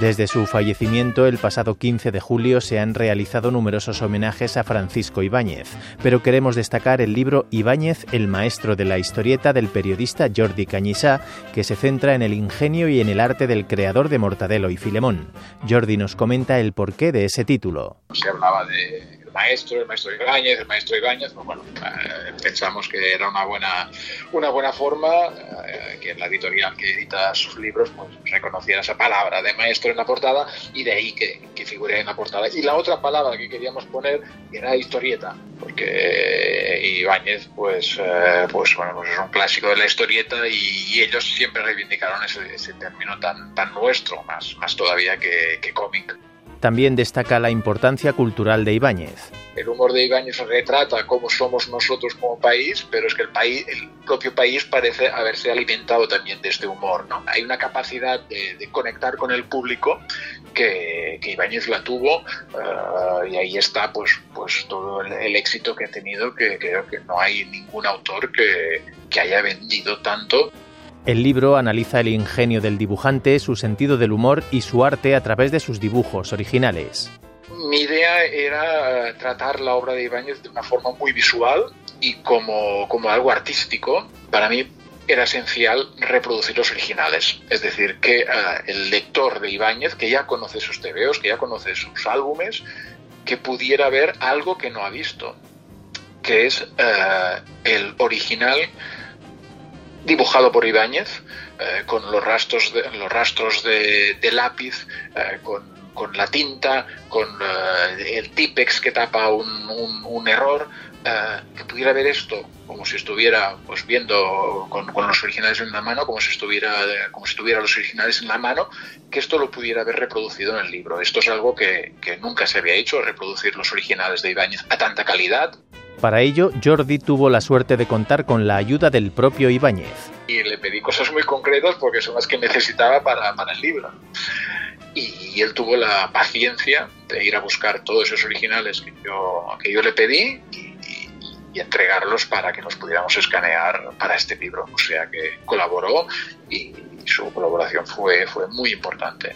Desde su fallecimiento el pasado 15 de julio se han realizado numerosos homenajes a Francisco Ibáñez, pero queremos destacar el libro Ibáñez, el maestro de la historieta del periodista Jordi Cañisá, que se centra en el ingenio y en el arte del creador de Mortadelo y Filemón. Jordi nos comenta el porqué de ese título. se hablaba de el maestro, el maestro Ibáñez, el maestro Ibáñez, pues bueno, eh, pensamos que era una buena, una buena forma eh, que la editorial que edita sus libros pues reconociera esa palabra de maestro en la portada y de ahí que, que figure en la portada. Y la otra palabra que queríamos poner era historieta, porque Ibáñez pues, eh, pues, bueno, pues es un clásico de la historieta y, ellos siempre reivindicaron ese, término tan, tan nuestro, más, más todavía que cómic. También destaca la importancia cultural de Ibáñez. El humor de Ibáñez retrata cómo somos nosotros como país, pero es que el país, el propio país parece haberse alimentado también de este humor. ¿no? Hay una capacidad de, conectar con el público que, Ibáñez la tuvo uh, y ahí está pues, pues todo el, el, éxito que ha tenido, que creo que no hay ningún autor que, que haya vendido tanto. El libro analiza el ingenio del dibujante, su sentido del humor y su arte a través de sus dibujos originales. Mi idea era tratar la obra de Ibáñez de una forma muy visual y como, como algo artístico. Para mí era esencial reproducir los originales. Es decir, que uh, el lector de Ibáñez, que ya conoce sus tebeos, que ya conoce sus álbumes, que pudiera ver algo que no ha visto, que es uh, el original dibujado por Ibáñez, eh, con los rastros de, los rastros de, lápiz, eh, con, la tinta, con eh, el típex que tapa un, error, que pudiera ver esto como si estuviera pues viendo con, con, los originales en la mano, como si estuviera como si tuviera los originales en la mano, que esto lo pudiera haber reproducido en el libro. Esto es algo que, que nunca se había hecho, reproducir los originales de Ibáñez a tanta calidad, para ello, Jordi tuvo la suerte de contar con la ayuda del propio Ibáñez. Y le pedí cosas muy concretas porque son las que necesitaba para, para el libro. Y él tuvo la paciencia de ir a buscar todos esos originales que yo, que yo le pedí y, y, y entregarlos para que nos pudiéramos escanear para este libro. O sea que colaboró y su colaboración fue, fue muy importante.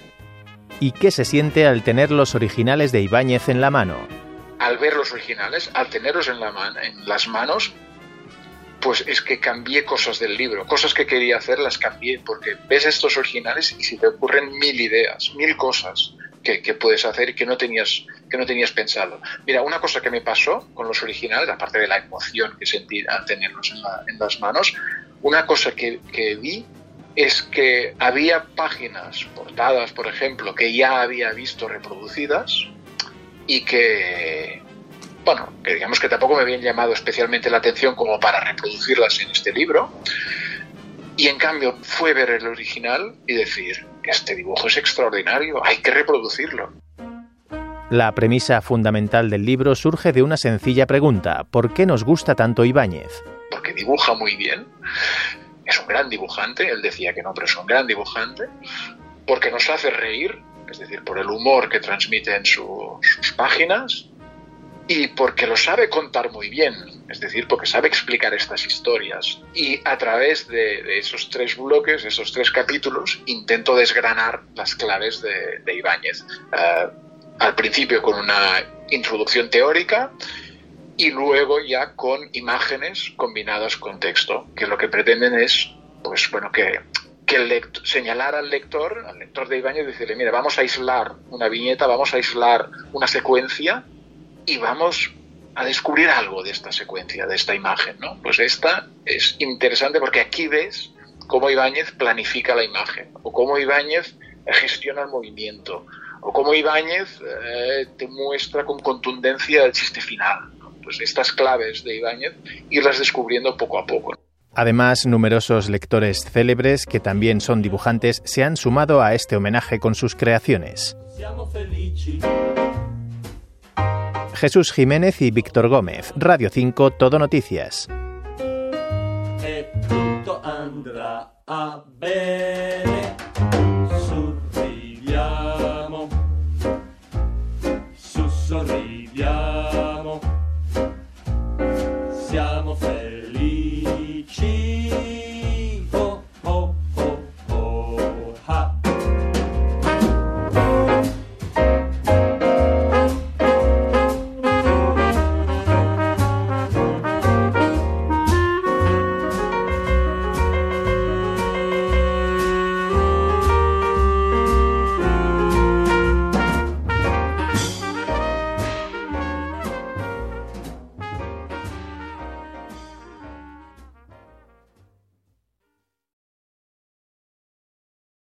¿Y qué se siente al tener los originales de Ibáñez en la mano? Al ver los originales, al tenerlos en, las manos, pues es que cambié cosas del libro, cosas que quería hacer las cambié, porque ves estos originales y se te ocurren mil ideas, mil cosas que, puedes hacer y que no tenías pensado. Mira, una cosa que me pasó con los originales, aparte de la emoción que sentí al tenerlos en, la, en las manos, una cosa que vi es que había páginas, portadas, por ejemplo, que ya había visto reproducidas, y que, bueno, que digamos que tampoco me habían llamado especialmente la atención como para reproducirlas en este libro. Y en cambio fue ver el original y decir, este dibujo es extraordinario, hay que reproducirlo. La premisa fundamental del libro surge de una sencilla pregunta, ¿por qué nos gusta tanto Ibáñez? Porque dibuja muy bien, es un gran dibujante, él decía que no, pero es un gran dibujante, porque nos hace reír, es decir, por el humor que transmite en su, sus páginas y porque lo sabe contar muy bien, es decir, porque sabe explicar estas historias. Y a través de, esos tres bloques, esos tres capítulos, intento desgranar las claves de, Ibáñez. Uh, al principio con una introducción teórica y luego ya con imágenes combinadas con texto, que lo que pretenden es, pues bueno, que que el señalar al lector, al lector de Ibáñez, decirle, mira, vamos a aislar una viñeta, vamos a aislar una secuencia y vamos a descubrir algo de esta secuencia, de esta imagen, ¿no? Pues esta es interesante porque aquí ves cómo Ibáñez planifica la imagen o cómo Ibáñez gestiona el movimiento o cómo Ibáñez eh, te muestra con contundencia el chiste final. ¿no? Pues estas claves de Ibáñez irlas descubriendo poco a poco. Además, numerosos lectores célebres que también son dibujantes se han sumado a este homenaje con sus creaciones. Jesús Jiménez y Víctor Gómez, Radio 5, Todo Noticias. E